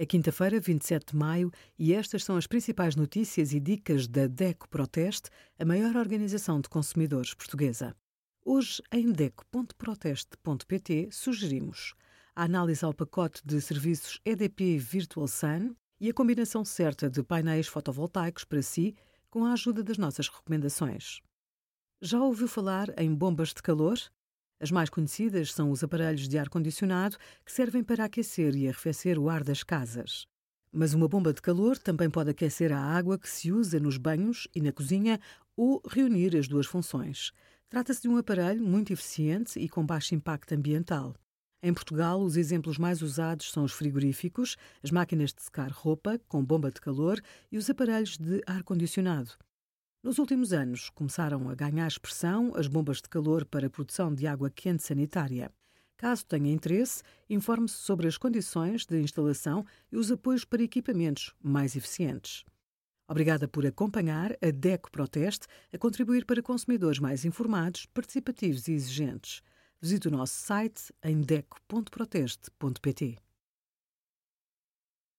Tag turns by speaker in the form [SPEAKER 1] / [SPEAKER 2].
[SPEAKER 1] É quinta-feira, 27 de maio, e estas são as principais notícias e dicas da DECO Proteste, a maior organização de consumidores portuguesa. Hoje, em DECO.proteste.pt, sugerimos a análise ao pacote de serviços EDP Virtual Sun e a combinação certa de painéis fotovoltaicos para si, com a ajuda das nossas recomendações. Já ouviu falar em bombas de calor? As mais conhecidas são os aparelhos de ar-condicionado que servem para aquecer e arrefecer o ar das casas. Mas uma bomba de calor também pode aquecer a água que se usa nos banhos e na cozinha ou reunir as duas funções. Trata-se de um aparelho muito eficiente e com baixo impacto ambiental. Em Portugal, os exemplos mais usados são os frigoríficos, as máquinas de secar roupa com bomba de calor e os aparelhos de ar-condicionado. Nos últimos anos, começaram a ganhar expressão as bombas de calor para a produção de água quente sanitária. Caso tenha interesse, informe-se sobre as condições de instalação e os apoios para equipamentos mais eficientes. Obrigada por acompanhar a DECO Proteste a contribuir para consumidores mais informados, participativos e exigentes. Visite o nosso site em deco.proteste.pt.